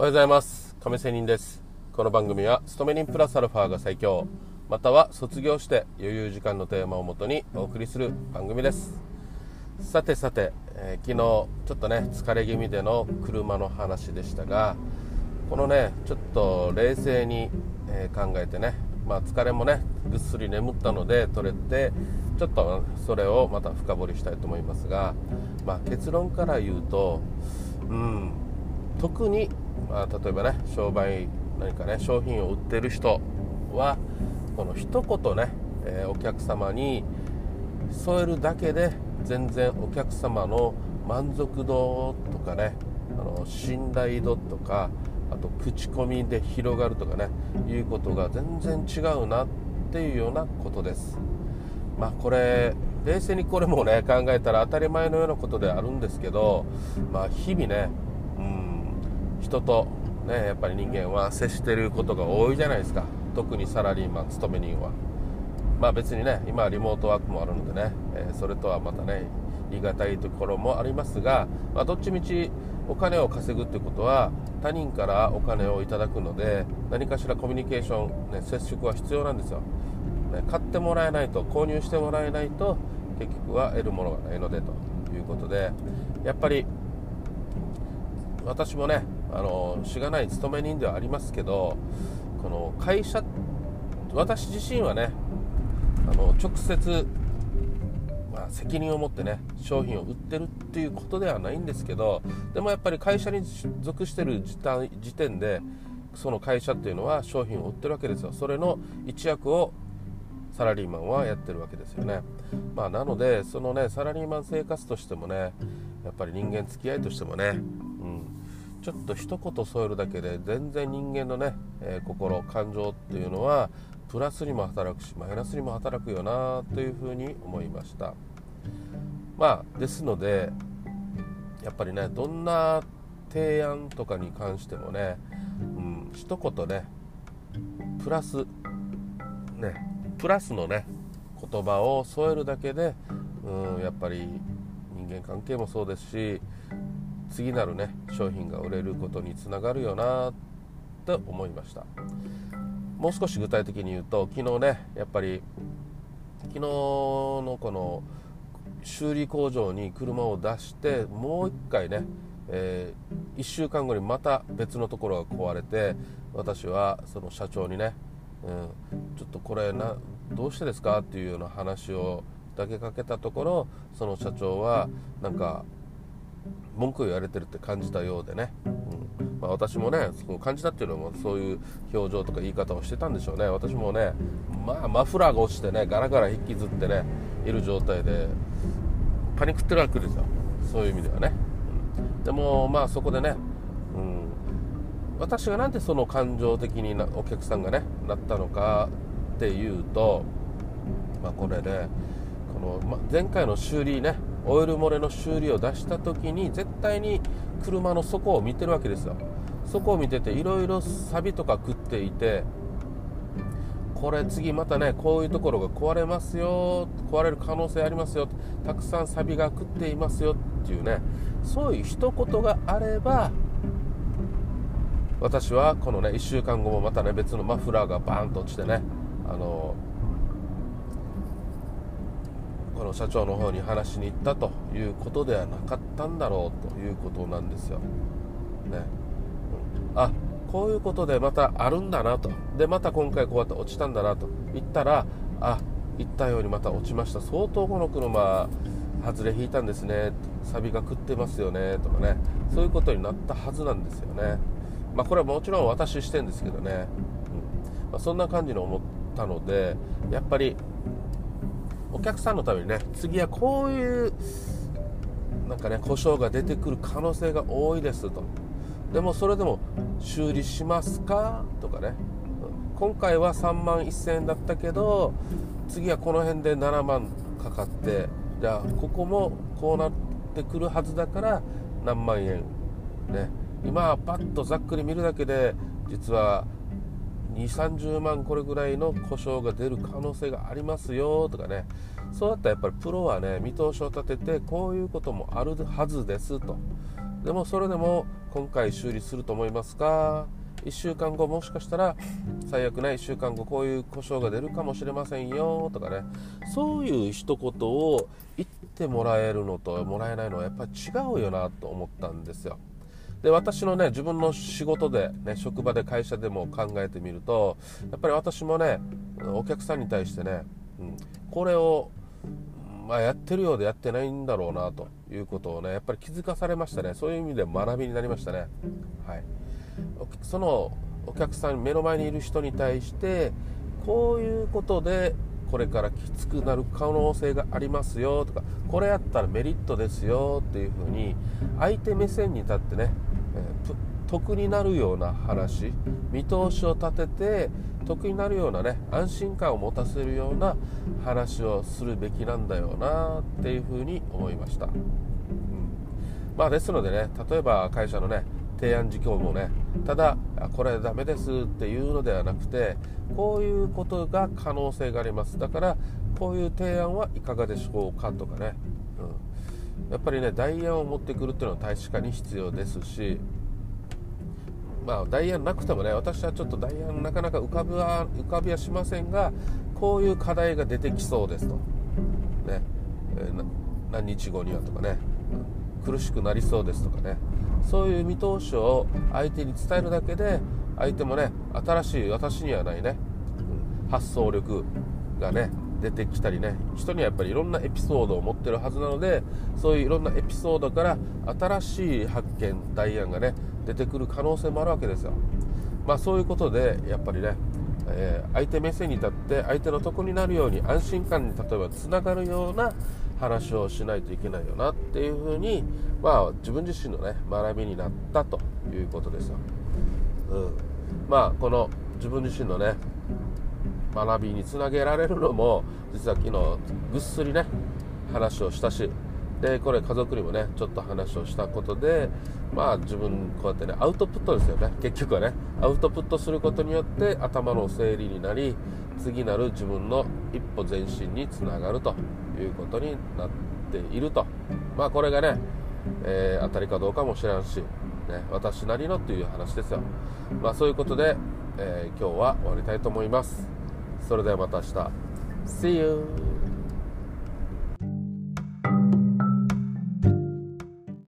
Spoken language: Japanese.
おはようございます。亀仙人です。この番組は勤め人プラスアルファが最強。または卒業して余裕時間のテーマをもとにお送りする番組です。さてさて、えー、昨日ちょっとね疲れ気味での車の話でしたがこのねちょっと冷静に、えー、考えてねまあ、疲れもねぐっすり眠ったので取れてちょっとそれをまた深掘りしたいと思いますが、まあ、結論から言うと、うん、特に、まあ、例えばね商売何かね商品を売ってる人はこの一言ね、えー、お客様に添えるだけで全然お客様の満足度とかねあの信頼度とかあと口コミで広がるとかねいうことが全然違うなっていうようなことです。まあこれ冷静にこれもね考えたら当たり前のようなことであるんですけど、まあ、日々ね、人と、ね、やっぱり人間は接してることが多いじゃないですか。特にサラリーマン勤め人は。まあ別にね今はリモートワークもあるのでね、え、それとはまたね言い難いところもありますが、まあ、どっちみちお金を稼ぐってことは他人からお金をいただくので何かしらコミュニケーション、ね、接触は必要なんですよ、ね、買ってもらえないと購入してもらえないと結局は得るものがないのでということでやっぱり私もねあのしがない勤め人ではありますけどこの会社私自身はねあの直接まあ、責任を持ってね商品を売ってるっていうことではないんですけどでもやっぱり会社に属してる時点でその会社っていうのは商品を売ってるわけですよ。それの一役をサラリーマンはやってるわけですよね、まあ、なのでそのねサラリーマン生活としてもねやっぱり人間付き合いとしてもね、ちょっと一言添えるだけで全然人間のね、えー、心感情っていうのはプラスにも働くしマイナスにも働くよなというふうに思いました。まあですのでやっぱりねどんな提案とかに関してもね、うん、一言ねプラスねプラスのね言葉を添えるだけで、うん、やっぱり人間関係もそうですし次なるね商品が売れることにつながるよなって思いました。もう少し具体的に言うと昨日ねやっぱり昨日のこの修理工場に車を出してもう1回ね、えー、1週間後にまた別のところが壊れて私はその社長にね、うん、ちょっとこれなどうしてですかっていうような話をだけかけたところその社長はなんか文句を言われてるって感じたようでね、うん。まあ、私もねその感じたっていうのもそういう表情とか言い方をしてたんでしょうね。私もね、まあ、マフラーが落ちてねガラガラ引きずってねいる状態でパニックってるわけですよ。そういう意味ではね、うん、でもまあそこでね、うん、私がなんでその感情的になお客さんがねなったのかっていうと、まあ、これで、この、ま、前回の修理ねオイル漏れの修理を出した時に絶対に車の底を見てるわけですよ。底を見てていろいろサビとか食っていてこれ次またねこういうところが壊れますよ壊れる可能性ありますよたくさんサビが食っていますよっていうねそういう一言があれば私はこのね1週間後もまたね別のマフラーがバーンと落ちてねあのこの社長の方に話しに行ったということではなかったんだろうということなんですよ。ね、うん、あこういうことでまたあるんだなと。でまた今回こうやって落ちたんだなと言ったらあ言ったようにまた落ちました。相当この車外れ引いたんですね。サビが食ってますよね。とかね。そういうことになったはずなんですよね。まあこれはもちろん私視点ですけどね、うん。まあ、そんな感じに思ったのでやっぱりお客さんのためにね次はこういうなんかね故障が出てくる可能性が多いですと。でもそれでも修理しますか？とかね。今回は3万1000円だったけど次はこの辺で7万かかってじゃあここもこうなってくるはずだから何万円ね。今はパッとざっくり見るだけで実は2 3 0万これぐらいの故障が出る可能性がありますよとかね。そうだったらやっぱりプロはね見通しを立ててこういうこともあるはずですと。でもそれでも今回修理すると思いますか？1週間後もしかしたら最悪な1週間後こういう故障が出るかもしれませんよとかね。そういう一言を言ってもらえるのともらえないのはやっぱり違うよなと思ったんですよ。で私のね自分の仕事で、ね、職場で会社でも考えてみるとやっぱり私もねお客さんに対してね、うん、これをまあ、やってるようでやってないんだろうなということをねやっぱり気づかされましたね。そういう意味で学びになりましたね。はい。そのお客さん目の前にいる人に対してこういうことでこれからきつくなる可能性がありますよとかこれやったらメリットですよっていうふうに相手目線に立ってね、得になるような話見通しを立てて得になるようなね安心感を持たせるような話をするべきなんだよなっていうふうに思いました、うん、まあですのでね例えば会社のね提案事項もねただこれダメですっていうのではなくてこういうことが可能性があります。だからこういう提案はいかがでしょうかとかね、やっぱりね代案を持ってくるっていうのは確かに必要ですしまあ代案なくてもね私はちょっと代案なかなか浮かびは浮かびはしませんがこういう課題が出てきそうですと。ね、えー、何日後にはとかね。苦しくなりそうですとかね。そういう見通しを相手に伝えるだけで相手もね新しい私にはないね発想力がね出てきたりね人にはやっぱりいろんなエピソードを持ってるはずなのでそういういろんなエピソードから新しい発見代案がね出てくる可能性もあるわけですよ。まあそういうことでやっぱりね、えー、相手目線に立って相手の得になるように安心感に例えばつながるような話をしないといけないよなっていうふうに、まあ、自分自身のね学びになったということですよ、うん、まあこの自分自身のね学びにつなげられるのも実は昨日ぐっすりね話をしたしでこれ家族にもねちょっと話をしたことでまあ自分こうやってねアウトプットですよね。結局はねアウトプットすることによって頭の整理になり次なる自分の一歩前進につながるということになっていると。まあこれがね、えー、当たりかどうかも知らんし、ね、私なりのっていう話ですよ。まあそういうことで、えー、今日は終わりたいと思います。それではまた明日 See you!